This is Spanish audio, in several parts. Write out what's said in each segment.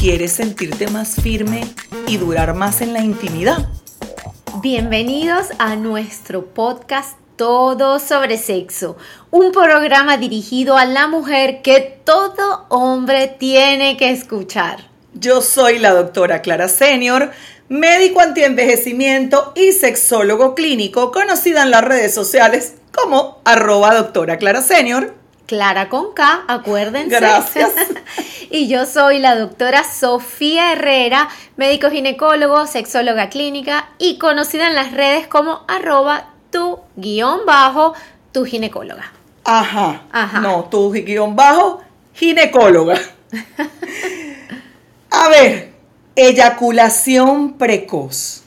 ¿Quieres sentirte más firme y durar más en la intimidad? Bienvenidos a nuestro podcast Todo sobre Sexo, un programa dirigido a la mujer que todo hombre tiene que escuchar. Yo soy la doctora Clara Senior, médico antienvejecimiento y sexólogo clínico, conocida en las redes sociales como arroba doctora Clara Senior. Clara con K, acuérdense. Gracias. y yo soy la doctora Sofía Herrera, médico ginecólogo, sexóloga clínica y conocida en las redes como arroba tu guion bajo tu ginecóloga. Ajá. Ajá. No, tu guion bajo ginecóloga. A ver, eyaculación precoz.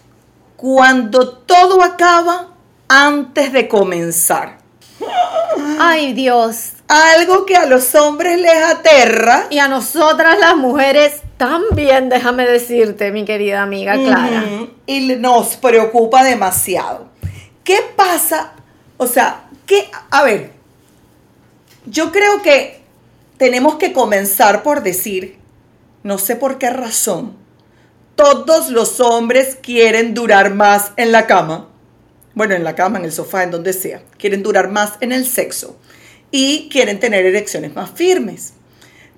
Cuando todo acaba antes de comenzar. Ay Dios. Algo que a los hombres les aterra. Y a nosotras las mujeres también, déjame decirte, mi querida amiga Clara. Y nos preocupa demasiado. ¿Qué pasa? O sea, ¿qué? A ver, yo creo que tenemos que comenzar por decir, no sé por qué razón, todos los hombres quieren durar más en la cama. Bueno, en la cama, en el sofá, en donde sea. Quieren durar más en el sexo. Y quieren tener erecciones más firmes.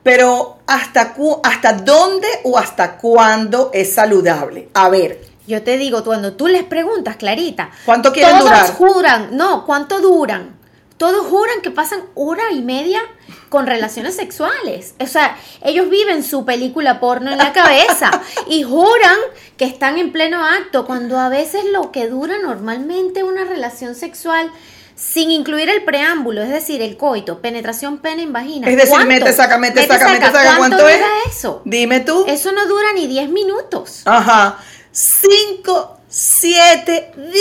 Pero ¿hasta, cu- hasta dónde o hasta cuándo es saludable? A ver, Yo te digo, cuando tú les preguntas, Clarita, ¿Cuánto quieren todos durar? juran, no, ¿cuánto duran? Todos juran que pasan hora y media con relaciones sexuales. O sea, ellos viven su película porno en la cabeza y juran que están en pleno acto, cuando a veces lo que dura normalmente una relación sexual, sin incluir el preámbulo, es decir, el coito, penetración pene en vagina. Es decir, ¿cuánto? mete, saca, mete, saca, mete, saca. ¿Cuánto, ¿Cuánto es? eso? dime tú. Eso no dura ni 10 minutos. Ajá. 5, 7, 10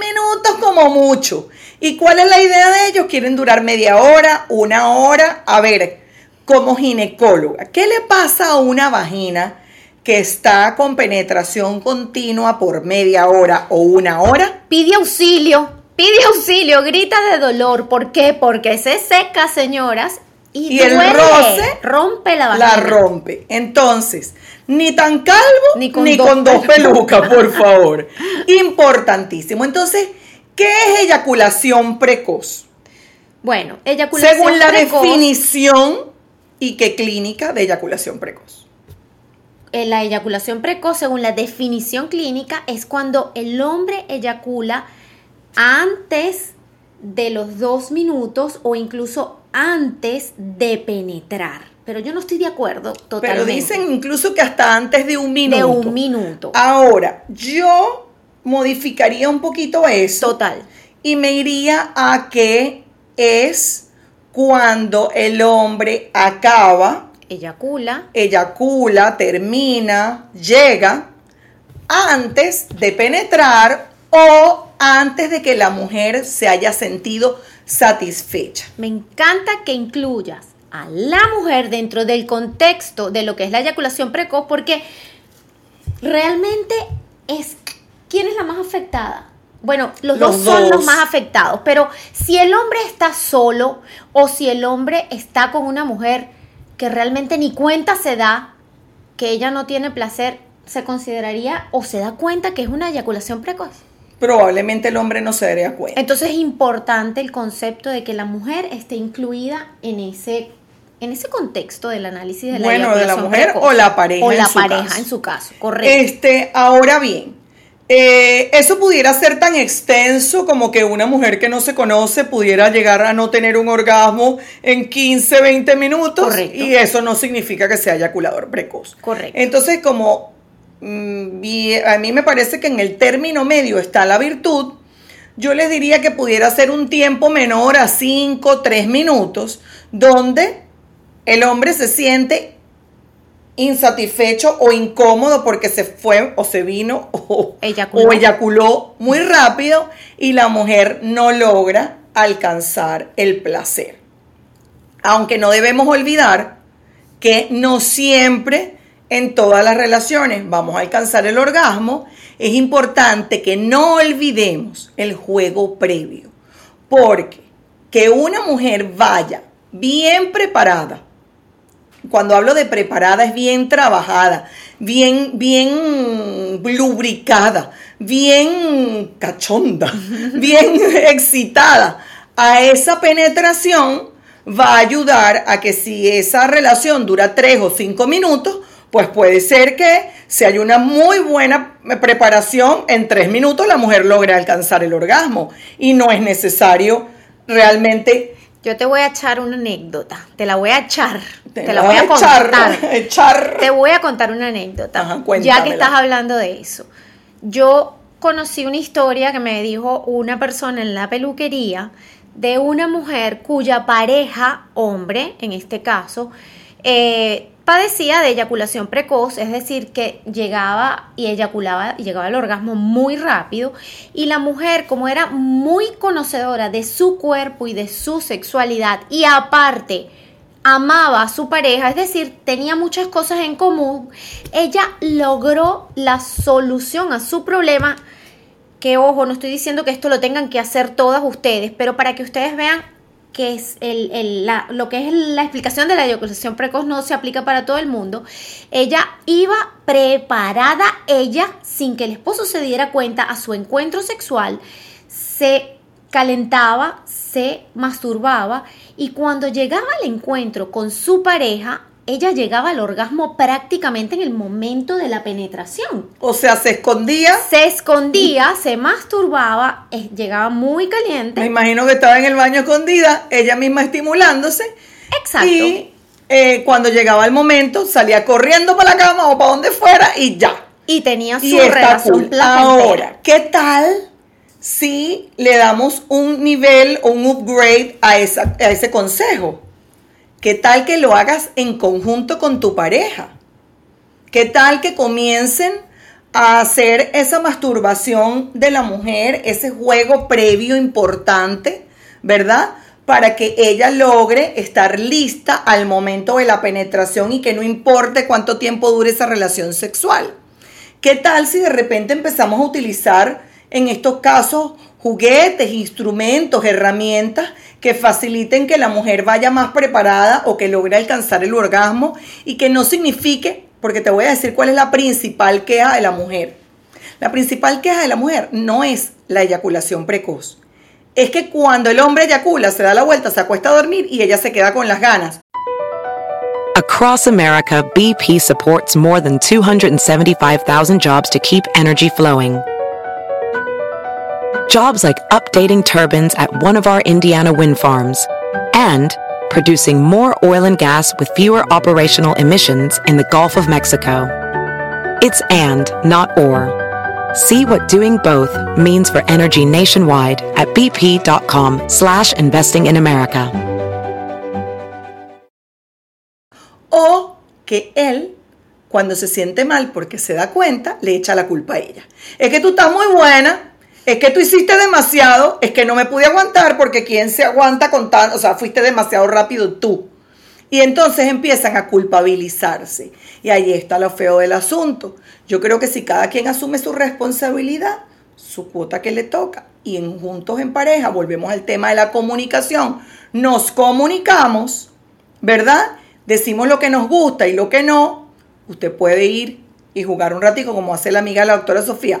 minutos como mucho. ¿Y cuál es la idea de ellos? Quieren durar media hora, una hora. A ver, como ginecóloga, ¿qué le pasa a una vagina que está con penetración continua por media hora o una hora? Pide auxilio, pide auxilio, grita de dolor. ¿Por qué? Porque se seca, señoras, y, Y el roce rompe la vagina. La rompe. Entonces, ni tan calvo Ni ni con con, dos pelucas, por favor. Importantísimo. Entonces, ¿qué es eyaculación precoz? Bueno, eyaculación Según la precoz, definición y qué clínica de eyaculación precoz. eh, la eyaculación precoz, según la definición clínica, es cuando el hombre eyacula antes de los dos minutos o incluso antes de penetrar. Pero yo no estoy de acuerdo totalmente. Pero dicen incluso que hasta antes de un minuto. de un minuto. Ahora, yo modificaría un poquito eso. Total. Y me iría a que es cuando el hombre acaba, Eyacula. eyacula, termina, llega antes de penetrar o antes de que la mujer se haya sentido satisfecha. Me encanta que incluyas a la mujer dentro del contexto de lo que es la eyaculación precoz porque realmente es quién es la más afectada. Bueno, los, Los dos, son los más afectados, pero si el hombre está solo o si el hombre está con una mujer que realmente ni cuenta se da, que ella no tiene placer, se consideraría o se da cuenta que es una eyaculación precoz. Probablemente el hombre no se daría cuenta. Entonces es importante el concepto de que la mujer esté incluida en ese, en ese contexto del análisis de la Bueno, de la mujer precoz. o la pareja O la pareja caso. en su caso, correcto. Este, ahora bien, eh, eso pudiera ser tan extenso como que una mujer que no se conoce pudiera llegar a no tener un orgasmo en 15, 20 minutos. Correcto. Y eso no significa que sea eyaculador precoz. Correcto. Entonces, como mm, a mí me parece que en el término medio está la virtud, yo les diría que pudiera ser un tiempo menor a 5, 3 minutos, donde el hombre se siente insatisfecho o incómodo porque se fue o se vino o Eyaculó. o eyaculó muy rápido y la mujer no logra alcanzar el placer. Aunque no debemos olvidar que no siempre en todas las relaciones vamos a alcanzar el orgasmo, es importante que no olvidemos el juego previo. Porque que una mujer vaya bien preparada, cuando hablo de preparada es bien trabajada, bien, bien lubricada, bien cachonda, bien excitada a esa penetración, va a ayudar a que si esa relación dura tres o cinco minutos, pues puede ser que si hay una muy buena preparación, en tres minutos la mujer logre alcanzar el orgasmo y no es necesario realmente Yo te voy a echar una anécdota. Te la voy a echar. Te, Te la voy a echar, contar. echar. Te voy a contar una anécdota. Ajá, ya que estás hablando de eso. Yo conocí una historia que me dijo una persona en la peluquería de una mujer cuya pareja, hombre en este caso, eh, padecía de eyaculación precoz, es decir, que llegaba y eyaculaba y llegaba al orgasmo muy rápido y la mujer como era muy conocedora de su cuerpo y de su sexualidad y aparte amaba a su pareja, es decir, tenía muchas cosas en común, ella logró la solución a su problema que ojo, no estoy diciendo que esto lo tengan que hacer todas ustedes, pero para que ustedes vean que es el, el- la- lo que es la explicación de la eyaculación precoz no se aplica para todo el mundo. Ella iba preparada, ella, sin que el esposo se diera cuenta, a su encuentro sexual, se calentaba, se masturbaba y cuando llegaba al encuentro con su pareja, ella llegaba al orgasmo prácticamente en el momento de la penetración O sea, se escondía. se escondía, se masturbaba, llegaba muy Me caliente. imagino que estaba en el baño escondida, ella misma estimulándose. Exacto. Y eh, cuando llegaba el momento, salía corriendo para la cama o para donde fuera y ya. Y tenía su Y relación cool. Ahora, ¿qué tal si le damos un nivel o un upgrade a, esa, a ese consejo? ¿Qué tal que lo hagas en conjunto con tu pareja? ¿Qué tal que comiencen a hacer esa masturbación de la mujer, ese juego previo importante, ¿verdad? Para que ella logre estar lista al momento de la penetración y que no importe cuánto tiempo dure esa relación sexual. ¿Qué tal si de repente empezamos a utilizar en estos casos juguetes, instrumentos, herramientas que faciliten que la mujer vaya más preparada o que logre alcanzar el orgasmo y que no signifique, porque te voy a decir cuál es la principal queja de la mujer. La principal queja de la mujer no es la eyaculación precoz. Es que cuando el hombre eyacula, se da la vuelta, se acuesta a dormir y ella se queda con las ganas. Across America, BP supports more than 275,000 jobs to keep energy flowing. Jobs like updating turbines at one of our Indiana wind farms and producing more oil and gas with fewer operational emissions in the Gulf of Mexico. It's and, not or. See what doing both means for energy nationwide at bp.com slash investing in America. O que él, cuando se siente mal porque se da cuenta, le echa la culpa a ella. Es que tú estás muy buena, es que tú hiciste demasiado, es que no me pude aguantar porque quién se aguanta con tan, o sea, fuiste demasiado rápido tú. Y entonces empiezan a culpabilizarse. Y ahí está lo feo del asunto. Yo creo que si cada quien asume su responsabilidad, su cuota que le toca, y juntos en pareja, volvemos al tema de la comunicación, nos comunicamos, ¿verdad? Decimos lo que nos gusta y lo que no. Usted puede ir y jugar un ratico como hace la amiga de la doctora Sofía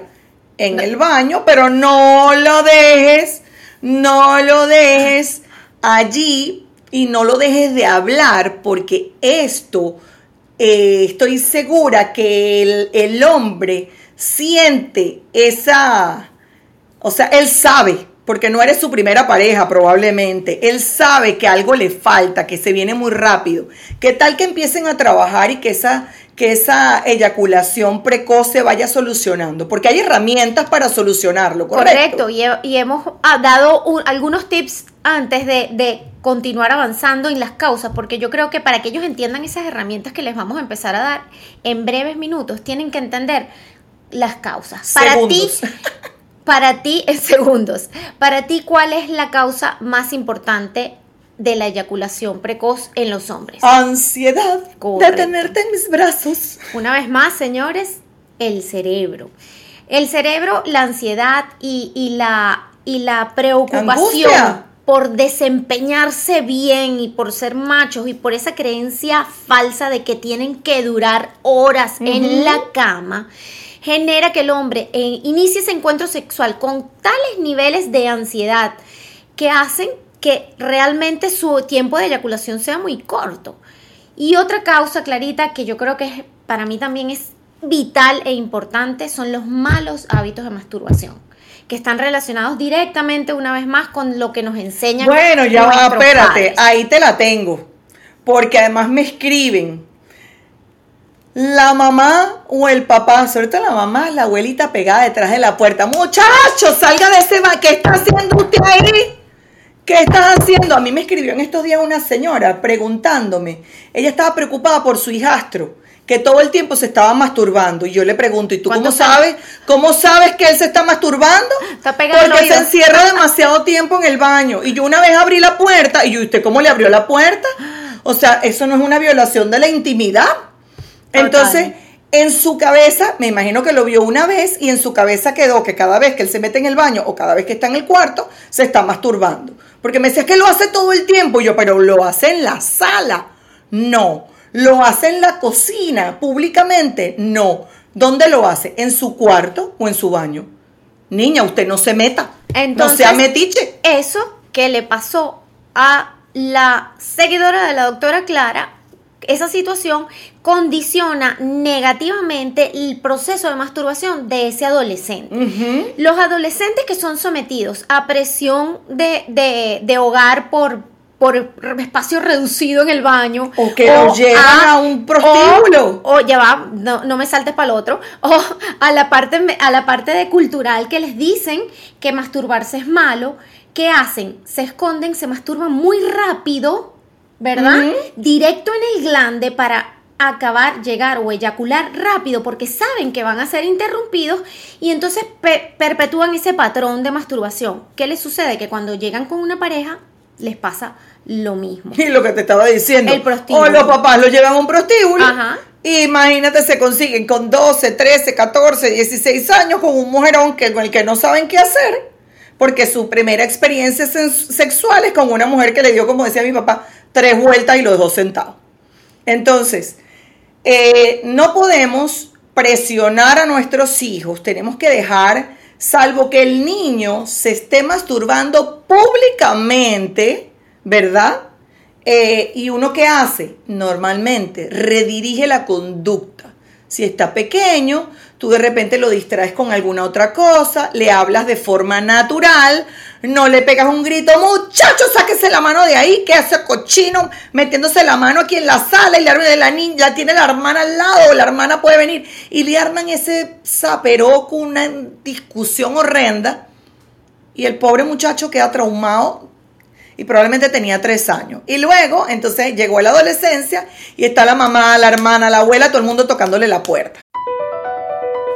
en el baño, pero no lo dejes, no lo dejes allí y no lo dejes de hablar porque esto, eh, estoy segura que el, el hombre siente esa, o sea, él sabe porque no eres su primera pareja probablemente. Él sabe que algo le falta, que se viene muy rápido. ¿Qué tal que empiecen a trabajar y que esa, que esa eyaculación precoz se vaya solucionando? Porque hay herramientas para solucionarlo, ¿correcto? Correcto, y, hemos ah, dado algunos tips antes de, de continuar avanzando en las causas, porque yo creo que para que ellos entiendan esas herramientas que les vamos a empezar a dar en breves minutos, tienen que entender las causas. Para ti, para ti, en segundos, para ti, ¿cuál es la causa más importante de la eyaculación precoz en los hombres? Ansiedad de tenerte en mis brazos. Una vez más, señores, el cerebro. El cerebro, la ansiedad y, la, y la preocupación por desempeñarse bien y por ser machos y por esa creencia falsa de que tienen que durar horas en la cama genera que el hombre eh, inicie ese encuentro sexual con tales niveles de ansiedad que hacen que realmente su tiempo de eyaculación sea muy corto. Y otra causa, Clarita, que yo creo que para mí también es vital e importante, son los malos hábitos de masturbación que están relacionados directamente una vez más con lo que nos enseñan. Bueno, ya va, espérate, ahí te la tengo, porque además me escriben la mamá o el papá, sobre todo la mamá, la abuelita pegada detrás de la puerta. Muchacho, salga de ese ¿Qué está haciendo usted ahí? ¿Qué estás haciendo? A mí me escribió en estos días una señora preguntándome. Ella estaba preocupada por su hijastro, que todo el tiempo se estaba masturbando. Y yo le pregunto, ¿y tú cómo sabes? ¿Cómo sabes que él se está masturbando? Está pegado Porque se encierra demasiado tiempo en el baño. Y yo una vez abrí la puerta, y yo, ¿usted cómo le abrió la puerta? O sea, eso no es una violación de la intimidad. Entonces, en su cabeza, me imagino que lo vio una vez y en su cabeza quedó que cada vez que él se mete en el baño o cada vez que está en el cuarto, se está masturbando. Porque me decía que lo hace todo el tiempo. yo, pero lo hace en la sala. No. ¿Lo hace en la cocina públicamente? No. ¿Dónde lo hace? ¿En su cuarto o en su baño? Niña, usted no se meta. Entonces, no sea metiche. Eso que le pasó a la seguidora de la doctora Clara esa situación condiciona negativamente el proceso de masturbación de ese adolescente. Los adolescentes que son sometidos a presión de, hogar por, por espacio reducido en el baño. O que lo llevan a, un prostíbulo. O, ya va, no, me saltes para el otro. O a la, parte, a la parte de cultural que les dicen que masturbarse es malo. ¿Qué hacen? Se esconden, se masturban muy rápido ¿verdad? Directo en el glande para acabar, llegar o eyacular rápido porque saben que van a ser interrumpidos y entonces perpetúan ese patrón de masturbación. ¿Qué les sucede? Que cuando llegan con una pareja les pasa lo mismo. Y lo que te estaba diciendo. El prostíbulo. O los papás lo llevan a un prostíbulo. Ajá. Imagínate, se consiguen con 12, 13, 14, 16 años con un mujerón que, con el que no saben qué hacer, porque su primera experiencia sexual es con una mujer que le dio, como decía mi papá, tres vueltas y los dos sentados. Entonces, eh, no podemos presionar a nuestros hijos, tenemos que dejar, salvo que el niño se esté masturbando públicamente, ¿verdad? Eh, ¿Y uno qué hace? Normalmente redirige la conducta. Si está pequeño, tú de repente lo distraes con alguna otra cosa, le hablas de forma natural, no le pegas un grito, muchacho, sáquese la mano de ahí, que hace cochino metiéndose la mano aquí en la sala y la, la niña tiene la hermana al lado, la hermana puede venir y le arman ese zaperoco, una discusión horrenda y el pobre muchacho queda traumado y probablemente tenía tres años. Y luego, entonces llegó la adolescencia y está la mamá, la hermana, la abuela, todo el mundo tocándole la puerta.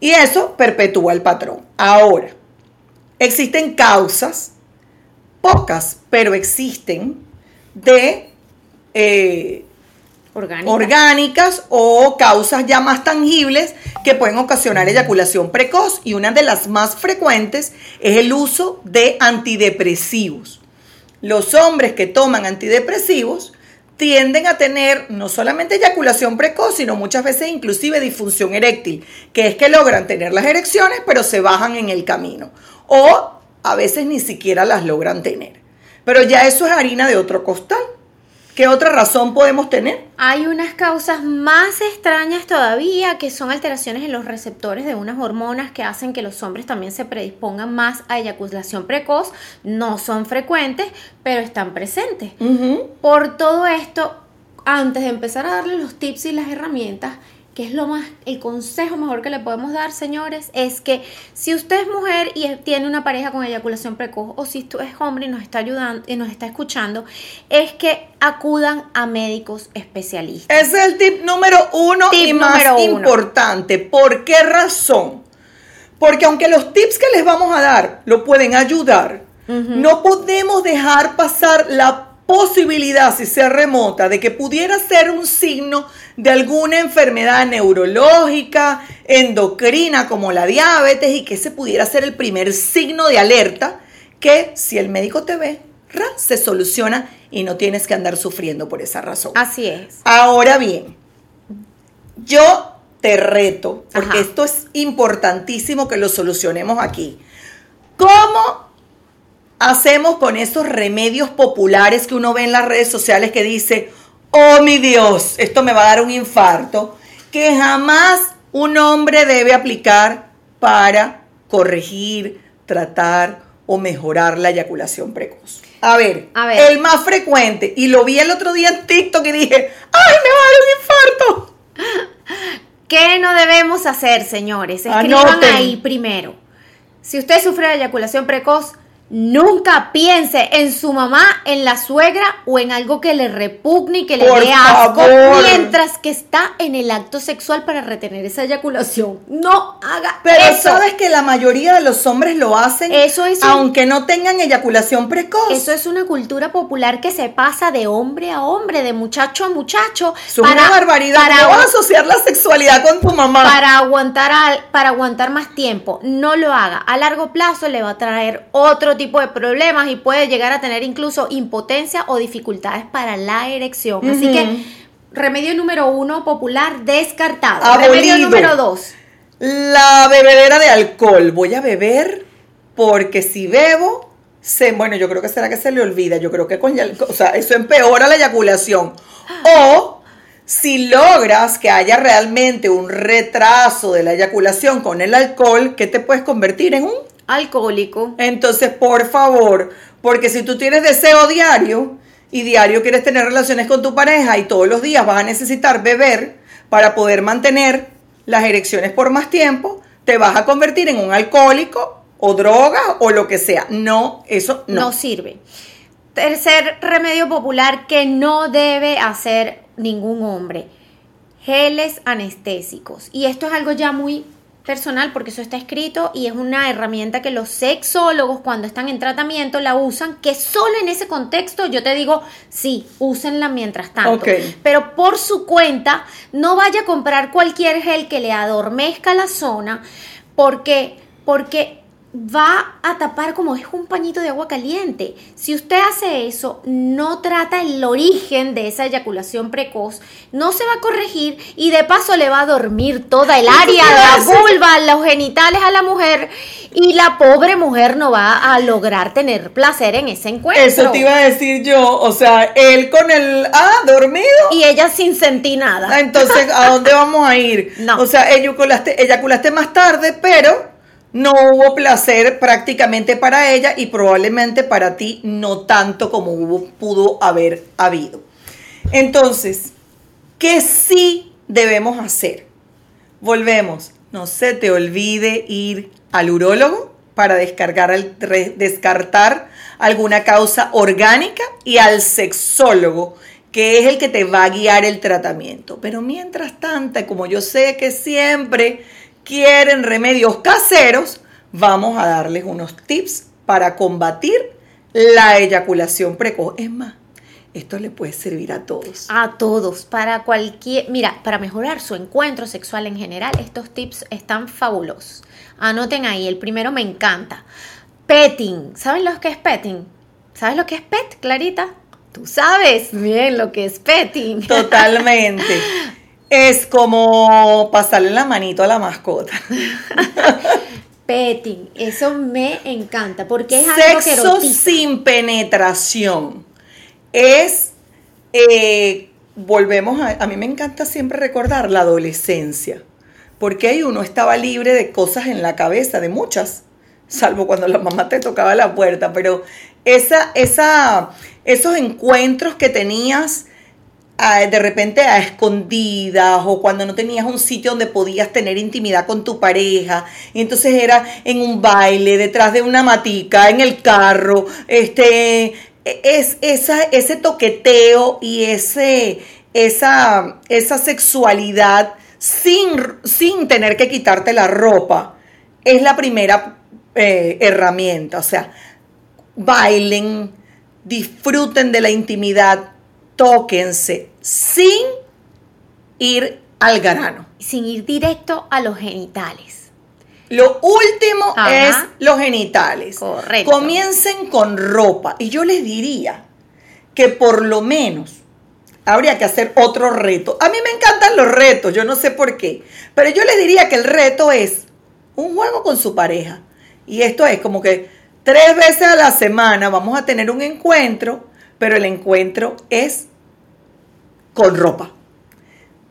Y eso perpetúa el patrón. Ahora, existen causas, pocas, pero existen, de eh, Orgánicas. orgánicas o causas ya más tangibles que pueden ocasionar eyaculación precoz y una de las más frecuentes es el uso de antidepresivos. Los hombres que toman antidepresivos tienden a tener no solamente eyaculación precoz, sino muchas veces inclusive disfunción eréctil, que es que logran tener las erecciones pero se bajan en el camino o a veces ni siquiera las logran tener. Pero ya eso es harina de otro costal. ¿Qué otra razón podemos tener? Hay unas causas más extrañas todavía que son alteraciones en los receptores de unas hormonas que hacen que los hombres también se predispongan más a eyaculación precoz. No son frecuentes, pero están presentes. Por todo esto, antes de empezar a darle los tips y las herramientas, que es lo más, el consejo mejor que le podemos dar, señores, es que si usted es mujer y tiene una pareja con eyaculación precoz, o si usted es hombre y nos está ayudando y nos está escuchando, es que acudan a médicos especialistas. Ese es el tip número uno Tip y más uno. importante. ¿Por qué razón? Porque aunque los tips que les vamos a dar lo pueden ayudar, no podemos dejar pasar la posibilidad, si sea remota, de que pudiera ser un signo de alguna enfermedad neurológica, endocrina como la diabetes y que ese pudiera ser el primer signo de alerta que si el médico te ve, ¡ra! se soluciona y no tienes que andar sufriendo por esa razón. Así es. Ahora bien, yo te reto, porque Ajá. esto es importantísimo que lo solucionemos aquí. ¿Cómo hacemos con esos remedios populares que uno ve en las redes sociales que dice, oh mi Dios, esto me va a dar un infarto, que jamás un hombre debe aplicar para corregir, tratar o mejorar la eyaculación precoz? A ver, A ver. el más frecuente, y lo vi el otro día en TikTok y dije, ¡ay, me va a dar un infarto! ¿Qué no debemos hacer, señores? Escriban Anoten. ahí primero. Si usted sufre de eyaculación precoz, nunca piense en su mamá, en la suegra o en algo que le repugne y que le dé asco mientras que está en el acto sexual para retener esa eyaculación. No haga Pero eso. sabes que la mayoría de los hombres lo hacen Eso es un- aunque no tengan eyaculación precoz. Eso es una cultura popular que se pasa de hombre a hombre, de muchacho a muchacho. Es una barbaridad. para- ¿Cómo vas a asociar la sexualidad con tu mamá? para aguantar al- para aguantar más tiempo. No lo haga. A largo plazo le va a traer otro tipo de problemas y puede llegar a tener incluso impotencia o dificultades para la erección. Así que remedio número uno popular descartado. Abolido. Remedio número dos. La bebedera de alcohol. Voy a beber porque si bebo, se, bueno, yo creo que será que se le olvida. Yo creo que con, o sea, eso empeora la eyaculación. O si logras que haya realmente un retraso de la eyaculación con el alcohol, ¿qué te puedes convertir en un Alcohólico. Entonces, por favor, porque si tú tienes deseo diario y diario quieres tener relaciones con tu pareja y todos los días vas a necesitar beber para poder mantener las erecciones por más tiempo, te vas a convertir en un alcohólico o droga o lo que sea. No, eso no. no. sirve. Tercer remedio popular que no debe hacer ningún hombre. Geles anestésicos. Y esto es algo ya muy personal porque eso está escrito y es una herramienta que los sexólogos cuando están en tratamiento la usan, que solo en ese contexto yo te digo, sí, úsenla mientras tanto. Pero por su cuenta, no vaya a comprar cualquier gel que le adormezca la zona porque porque va a tapar como es un pañito de agua caliente. Si usted hace eso, no trata el origen de esa eyaculación precoz, no se va a corregir y de paso le va a dormir toda el área, iba la vulva, los genitales a la mujer y la pobre mujer no va a lograr tener placer en ese encuentro. Eso te iba a decir yo, o sea, él con el, ah, dormido. Y ella sin sentir nada. Entonces, ¿a dónde vamos a ir? No. O sea, eyaculaste, eyaculaste más tarde, pero no hubo placer prácticamente para ella y probablemente para ti no tanto como pudo haber habido. Entonces, ¿qué sí debemos hacer? Volvemos. No se te olvide ir al urólogo para descargar descartar alguna causa orgánica y al sexólogo, que es el que te va a guiar el tratamiento. Pero mientras tanto, como yo sé que siempre quieren remedios caseros, vamos a darles unos tips para combatir la eyaculación precoz. Es más, esto le puede servir a todos. A todos, para cualquier, mira, para mejorar su encuentro sexual en general, estos tips están fabulosos. Anoten ahí, el primero me encanta. Petting, ¿saben lo que es petting? ¿Sabes lo que es pet, Clarita? Tú sabes bien lo que es petting. Totalmente. es como pasarle la manito a la mascota. petting, eso me encanta porque es algo que Sexo sin penetración es, eh, volvemos a, a mí me encanta siempre recordar la adolescencia, porque ahí uno estaba libre de cosas en la cabeza, de muchas, salvo cuando la mamá te tocaba la puerta, pero esa, esa, esos encuentros que tenías de repente a escondidas o cuando no tenías un sitio donde podías tener intimidad con tu pareja. Y entonces era en un baile, detrás de una matica, en el carro, este, es esa, ese toqueteo y ese, esa, esa sexualidad sin, sin tener que quitarte la ropa. Es la primera eh, herramienta. O sea, bailen, disfruten de la intimidad, tóquense sin ir al grano. Sin ir directo a los genitales. Lo último es los genitales. Correcto. Comiencen con ropa. Y yo les diría que por lo menos habría que hacer otro reto. A mí me encantan los retos, yo no sé por qué. Pero yo les diría que el reto es un juego con su pareja. Y esto es como que tres veces a la semana vamos a tener un encuentro, pero el encuentro es con ropa.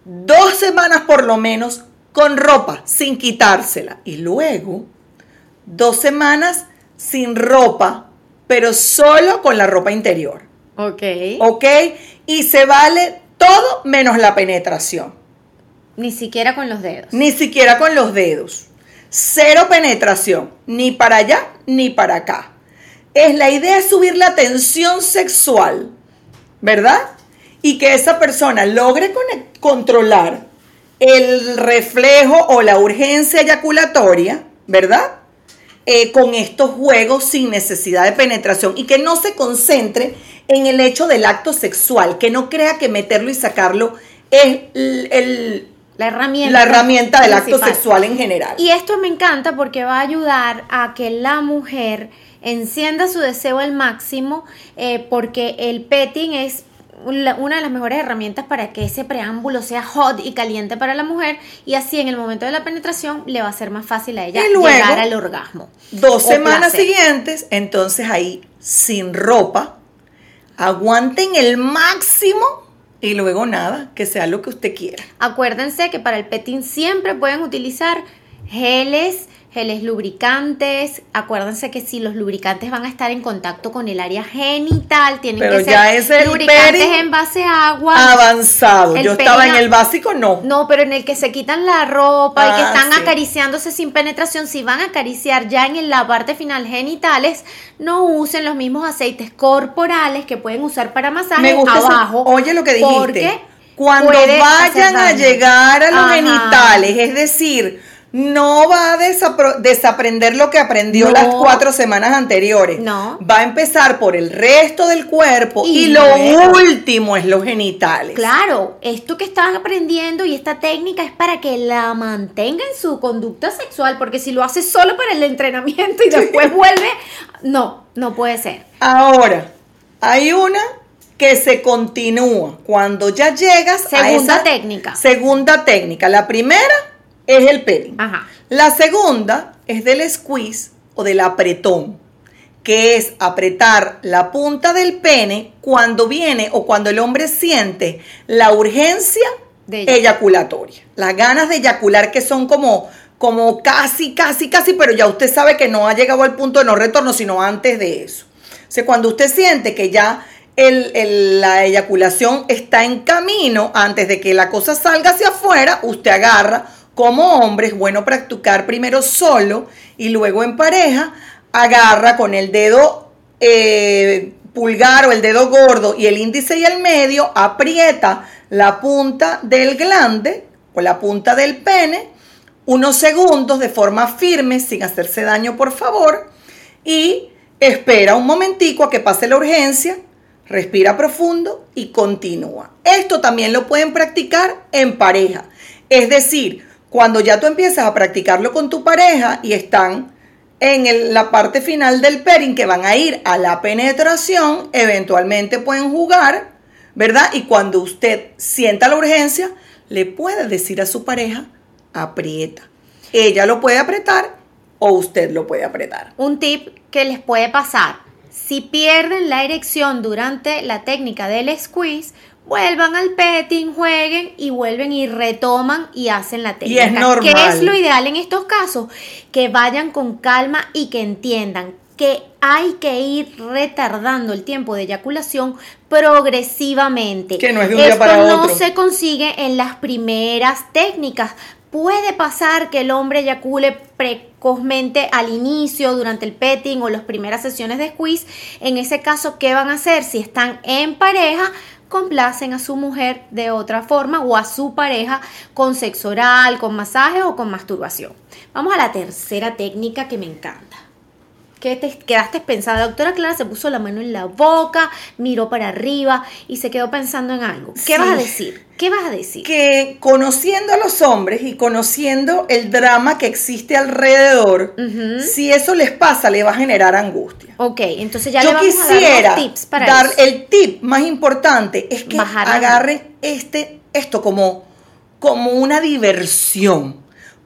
Dos semanas por lo menos con ropa, sin quitársela. Y luego, dos semanas sin ropa, pero solo con la ropa interior. Ok. Ok. Y se vale todo menos la penetración. Ni siquiera con los dedos. Ni siquiera con los dedos. Cero penetración, ni para allá ni para acá. Es la idea de subir la tensión sexual, ¿verdad? Y que esa persona logre controlar el reflejo o la urgencia eyaculatoria, ¿verdad? Eh, con estos juegos sin necesidad de penetración y que no se concentre en el hecho del acto sexual, que no crea que meterlo y sacarlo es la herramienta, la herramienta del acto sexual en general. Y esto me encanta porque va a ayudar a que la mujer encienda su deseo al máximo, eh, porque el petting es una de las mejores herramientas para que ese preámbulo sea hot y caliente para la mujer y así en el momento de la penetración le va a ser más fácil a ella llegar al orgasmo. Dos semanas siguientes, entonces ahí sin ropa, aguanten el máximo y luego nada, que sea lo que usted quiera. Acuérdense que para el petting siempre pueden utilizar geles, geles lubricantes. Acuérdense que si los lubricantes van a estar en contacto con el área genital, tienen que ser lubricantes en base a agua. Avanzado. Yo estaba en el básico, no. No, pero en el que se quitan la ropa y que ah, están acariciándose sin penetración, si van a acariciar ya en la parte final genitales, no usen los mismos aceites corporales que pueden usar para masaje abajo. Oye lo que dijiste. Cuando vayan a llegar a los genitales, es decir, no va a desaprender lo que aprendió las cuatro semanas anteriores. No. Va a empezar por el resto del cuerpo y, lo último es los genitales. Claro, esto que estás aprendiendo y esta técnica es para que la mantenga en su conducta sexual, porque si lo hace solo para el entrenamiento y después vuelve, no, no puede ser. Ahora, hay una que se continúa cuando ya llegas segunda a esa técnica. Segunda técnica. La primera es el peling. La segunda es del squeeze o del apretón, que es apretar la punta del pene cuando viene o cuando el hombre siente la urgencia eyaculatoria. Las ganas de eyacular que son como, como casi, casi, casi, pero ya usted sabe que no ha llegado al punto de no retorno, sino antes de eso. O sea, cuando usted siente que ya la eyaculación está en camino, antes de que la cosa salga hacia afuera, usted agarra como hombre es bueno practicar primero solo y luego en pareja, agarra con el dedo eh, pulgar o el dedo gordo y el índice y el medio, aprieta la punta del glande o la punta del pene unos segundos de forma firme, sin hacerse daño por favor, y espera un momentico a que pase la urgencia, respira profundo y continúa. Esto también lo pueden practicar en pareja. Es decir, cuando ya tú empiezas a practicarlo con tu pareja y están en la parte final del pairing que van a ir a la penetración, eventualmente pueden jugar, ¿verdad? Y cuando usted sienta la urgencia, le puede decir a su pareja, aprieta. Ella lo puede apretar o usted lo puede apretar. Un tip que les puede pasar. Si pierden la erección durante la técnica del squeeze, vuelvan al petting, jueguen y vuelven y retoman y hacen la técnica. Y es normal. ¿Qué es lo ideal en estos casos? Que vayan con calma y que entiendan que hay que ir retardando el tiempo de eyaculación progresivamente. Que no es de un día para no otro. se consigue en las primeras técnicas. Puede pasar que el hombre eyacule precozmente al inicio, durante el petting o las primeras sesiones de squeeze. En ese caso, ¿qué van a hacer? Si están en pareja, complacen a su mujer de otra forma o a su pareja con sexo oral, con masaje o con masturbación. Vamos a la tercera técnica que me encanta. ¿Qué te quedaste pensando? La doctora Clara se puso la mano en la boca, miró para arriba y se quedó pensando en algo. ¿Qué Sí. vas a decir? ¿Qué vas a decir? Que conociendo a los hombres y conociendo el drama que existe alrededor, si eso les pasa, le va a generar angustia. Ok, entonces ya Yo le vamos quisiera a dar tips para dar eso. el tip más importante es que Bajar agarren este esto como como una diversión,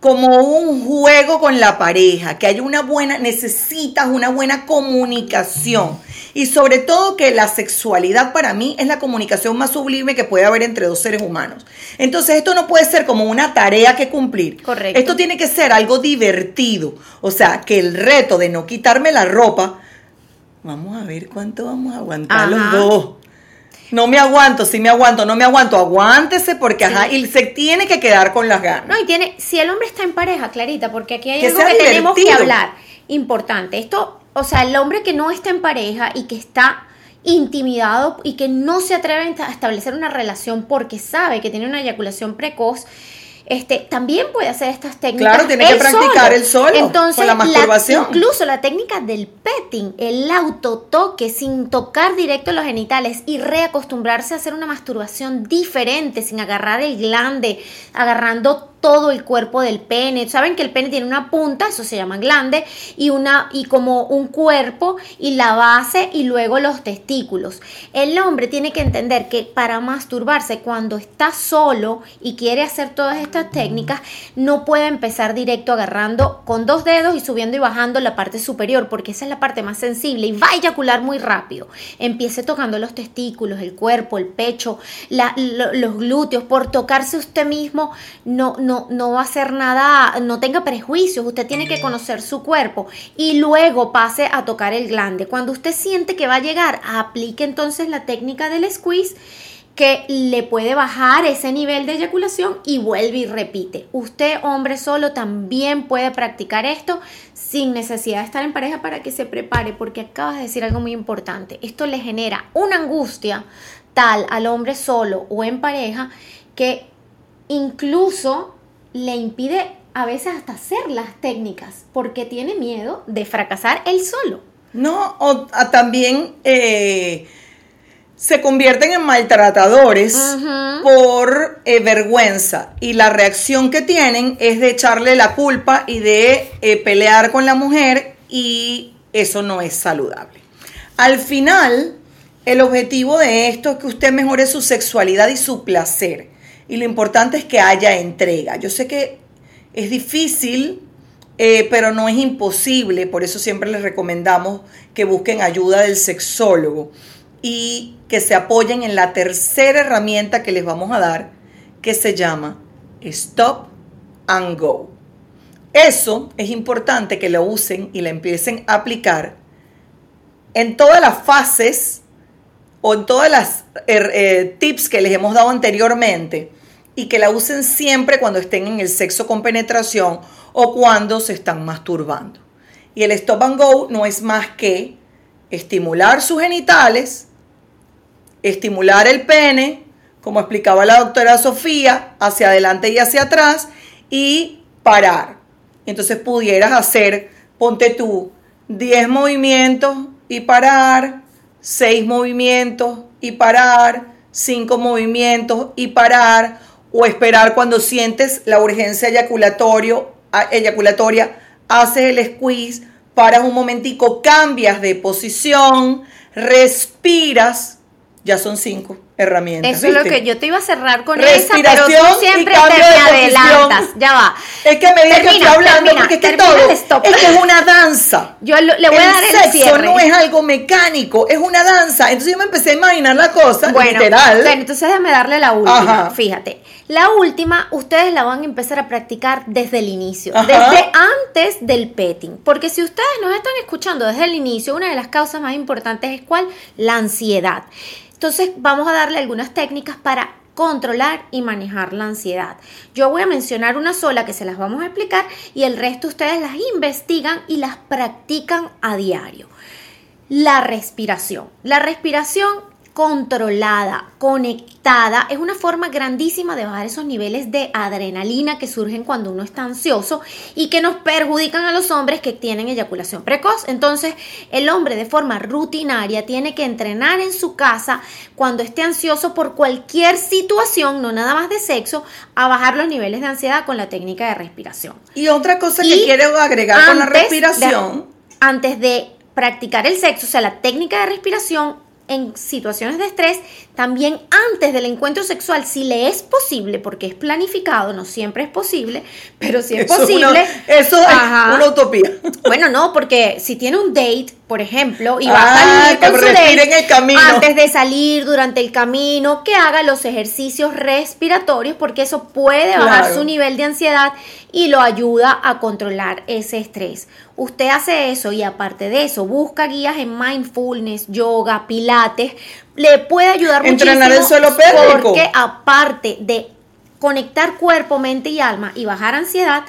como un juego con la pareja, que haya una buena necesitas una buena comunicación y sobre todo que la sexualidad para mí es la comunicación más sublime que puede haber entre dos seres humanos. Entonces esto no puede ser como una tarea que cumplir. Correcto. Esto tiene que ser algo divertido, o sea, que el reto de no quitarme la ropa Vamos a ver cuánto vamos a aguantar Ajá. los dos. No me aguanto, sí me aguanto, no me aguanto, aguántese porque ajá, y se tiene que quedar con las ganas. No, y tiene, si el hombre está en pareja, Clarita, porque aquí hay Que algo que tenemos que hablar. Importante. Esto, o sea, el hombre que no está en pareja y que está intimidado y que no se atreve a establecer una relación porque sabe que tiene una eyaculación precoz. Este, también puede hacer estas técnicas. Claro, tiene que practicar él solo, Entonces, con la masturbación. incluso la técnica del petting, el autotoque sin tocar directo los genitales y reacostumbrarse a hacer una masturbación diferente, sin agarrar el glande, agarrando todo el cuerpo del pene. Saben que el pene tiene una punta, eso se llama glande, y una y como un cuerpo y la base y luego los testículos. El hombre tiene que entender que para masturbarse cuando está solo y quiere hacer todas estas técnicas, no puede empezar directo agarrando con dos dedos y subiendo y bajando la parte superior, porque esa es la parte más sensible y va a eyacular muy rápido. Empiece tocando los testículos, el cuerpo, el pecho, los glúteos, por tocarse usted mismo, no, no va a hacer nada, no tenga prejuicios, usted tiene que conocer su cuerpo y luego pase a tocar el glande. Cuando usted siente que va a llegar, aplique entonces la técnica del squeeze que le puede bajar ese nivel de eyaculación y vuelve y repite. Usted, hombre solo, también puede practicar esto sin necesidad de estar en pareja para que se prepare, porque acabas de decir algo muy importante. Esto le genera una angustia tal al hombre solo o en pareja que incluso le impide a veces hasta hacer las técnicas porque tiene miedo de fracasar él solo. No, o a- también eh, se convierten en maltratadores por eh, vergüenza y la reacción que tienen es de echarle la culpa y de eh, pelear con la mujer y eso no es saludable. Al final, el objetivo de esto es que usted mejore su sexualidad y su placer. Y lo importante es que haya entrega. Yo sé que es difícil, eh, pero no es imposible. Por eso siempre les recomendamos que busquen ayuda del sexólogo y que se apoyen en la tercera herramienta que les vamos a dar, que se llama Stop and Go. Eso es importante que lo usen y la empiecen a aplicar en todas las fases o en todas las er, eh, tips que les hemos dado anteriormente y que la usen siempre cuando estén en el sexo con penetración o cuando se están masturbando. Y el stop and go no es más que estimular sus genitales, estimular el pene, como explicaba la doctora Sofía, hacia adelante y hacia atrás, y parar. Entonces pudieras hacer, ponte tú, 10 movimientos y parar, seis movimientos y parar, cinco movimientos y parar, o esperar cuando sientes la urgencia eyaculatorio, eyaculatoria, haces el squeeze, paras un momentico, cambias de posición, respiras, ya son cinco herramientas. Eso es lo que yo te iba a cerrar con esa, pero tú siempre te me adelantas. Ya va. Es que me digas que estoy hablando porque es que todo es que es una danza. Yo le voy a dar el sexo no es algo mecánico, es una danza. Entonces yo me empecé a imaginar la cosa literal. Bueno, entonces déjame darle la última. Fíjate. La última, ustedes la van a empezar a practicar desde el inicio, desde antes del petting. Porque si ustedes nos están escuchando desde el inicio, una de las causas más importantes es cuál? La ansiedad. Entonces vamos a darle algunas técnicas para controlar y manejar la ansiedad. Yo voy a mencionar una sola que se las vamos a explicar y el resto ustedes las investigan y las practican a diario. La respiración. La respiración controlada, conectada, es una forma grandísima de bajar esos niveles de adrenalina que surgen cuando uno está ansioso y que nos perjudican a los hombres que tienen eyaculación precoz. Entonces, el hombre de forma rutinaria tiene que entrenar en su casa cuando esté ansioso por cualquier situación, no nada más de sexo, a bajar los niveles de ansiedad con la técnica de respiración. Y otra cosa que quiero agregar con la respiración. antes de practicar el sexo, o sea, la técnica de respiración en situaciones de estrés, también antes del encuentro sexual, si le es posible, porque es planificado, no siempre es posible, pero si es posible. eso es una utopía. Bueno, no, porque si tiene un date, por ejemplo, y va a ah, salir con su en el camino. antes de salir, durante el camino, que haga los ejercicios respiratorios, porque eso puede bajar su nivel de ansiedad y lo ayuda a controlar ese estrés. Usted hace eso y aparte de eso, busca guías en mindfulness, yoga, pilates, le puede ayudar Entrenar muchísimo. el suelo pélvico. Porque aparte de conectar cuerpo, mente y alma y bajar ansiedad,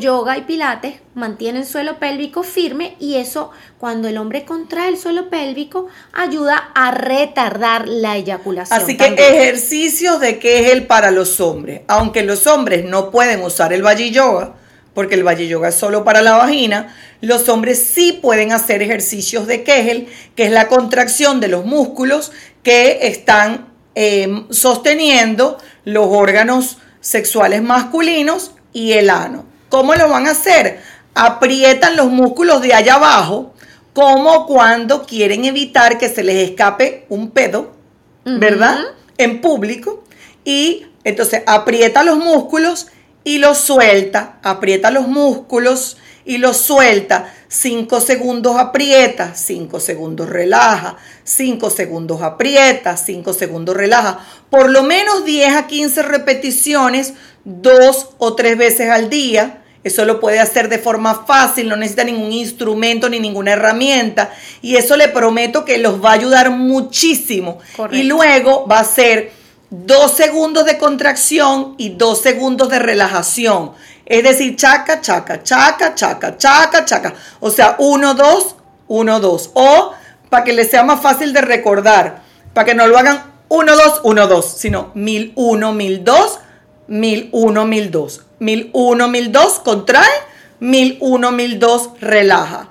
yoga y pilates mantienen el suelo pélvico firme y eso cuando el hombre contrae el suelo pélvico ayuda a retardar la eyaculación. Así que ejercicios de qué es el para los hombres. Aunque los hombres no pueden usar el Valle Yoga, porque el Valle Yoga es solo para la vagina, los hombres sí pueden hacer ejercicios de Kegel, que es la contracción de los músculos que están Em, sosteniendo los órganos sexuales masculinos y el ano. ¿Cómo lo van a hacer? Aprietan los músculos de allá abajo, como cuando quieren evitar que se les escape un pedo, ¿verdad? En público. Y entonces aprieta los músculos y los suelta, aprieta los músculos y los suelta. 5 segundos aprieta, 5 segundos relaja, 5 segundos aprieta, 5 segundos relaja. Por lo menos 10 a 15 repeticiones, dos o tres veces al día. Eso lo puede hacer de forma fácil, no necesita ningún instrumento ni ninguna herramienta. Y eso le prometo que los va a ayudar muchísimo. Y luego va a ser dos segundos de contracción y dos segundos de relajación. Es decir, chaca, chaca, chaca, chaca, chaca, chaca. O sea, uno, dos, uno, dos. O para que les sea más fácil de recordar, para que no lo hagan uno, dos, uno, dos, sino mil uno, mil dos, mil uno, mil dos. Mil uno, mil dos, contrae, mil uno, mil dos, relaja.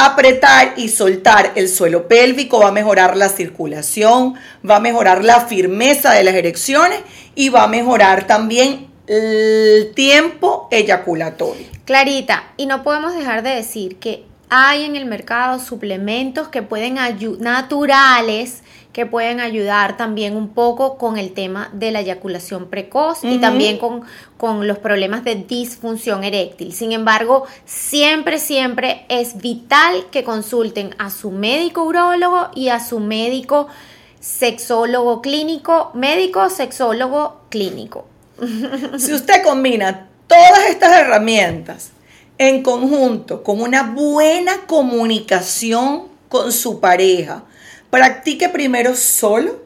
Apretar y soltar el suelo pélvico va a mejorar la circulación, va a mejorar la firmeza de las erecciones y va a mejorar también el tiempo eyaculatorio. Clarita, y no podemos dejar de decir que hay en el mercado suplementos que pueden ayudar, naturales, que pueden ayudar también un poco con el tema de la eyaculación precoz y también con, con, los problemas de disfunción eréctil. Sin embargo, siempre, siempre es vital que consulten a su médico urólogo y a su médico sexólogo clínico, médico sexólogo clínico. Si usted combina todas estas herramientas en conjunto con una buena comunicación con su pareja, practique primero solo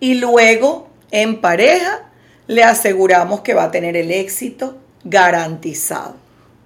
y luego en pareja, le aseguramos que va a tener el éxito garantizado.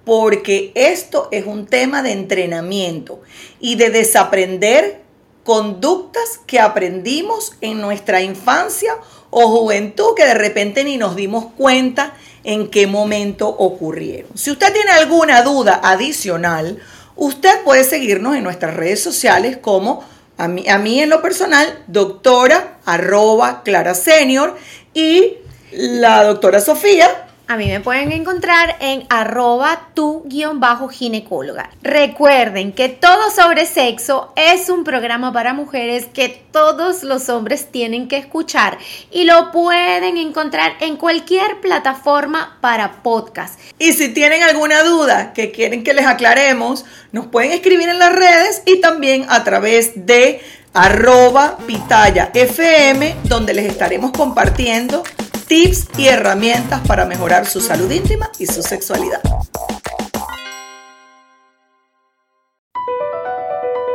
Porque esto es un tema de entrenamiento y de desaprender conductas que aprendimos en nuestra infancia o juventud que de repente ni nos dimos cuenta en qué momento ocurrieron. Si usted tiene alguna duda adicional, usted puede seguirnos en nuestras redes sociales como A mí, a mí en lo personal, doctora arroba Clara Senior y la doctora Sofía a mí me pueden encontrar en arroba tu guion bajo ginecóloga. Recuerden que Todo sobre Sexo es un programa para mujeres que todos los hombres tienen que escuchar y lo pueden encontrar en cualquier plataforma para podcast. Y si tienen alguna duda que quieren que les aclaremos, nos pueden escribir en las redes y también a través de arroba pitaya fm donde les estaremos compartiendo tips y herramientas para mejorar su salud íntima y su sexualidad.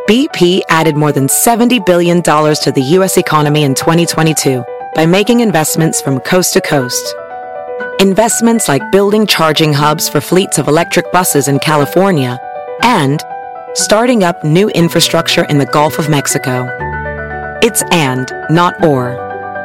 BP added more than $70 billion to the U.S. economy in 2022 by making investments from coast to coast. Investments like building charging hubs for fleets of electric buses in California and starting up new infrastructure in the Gulf of Mexico. It's and, not or.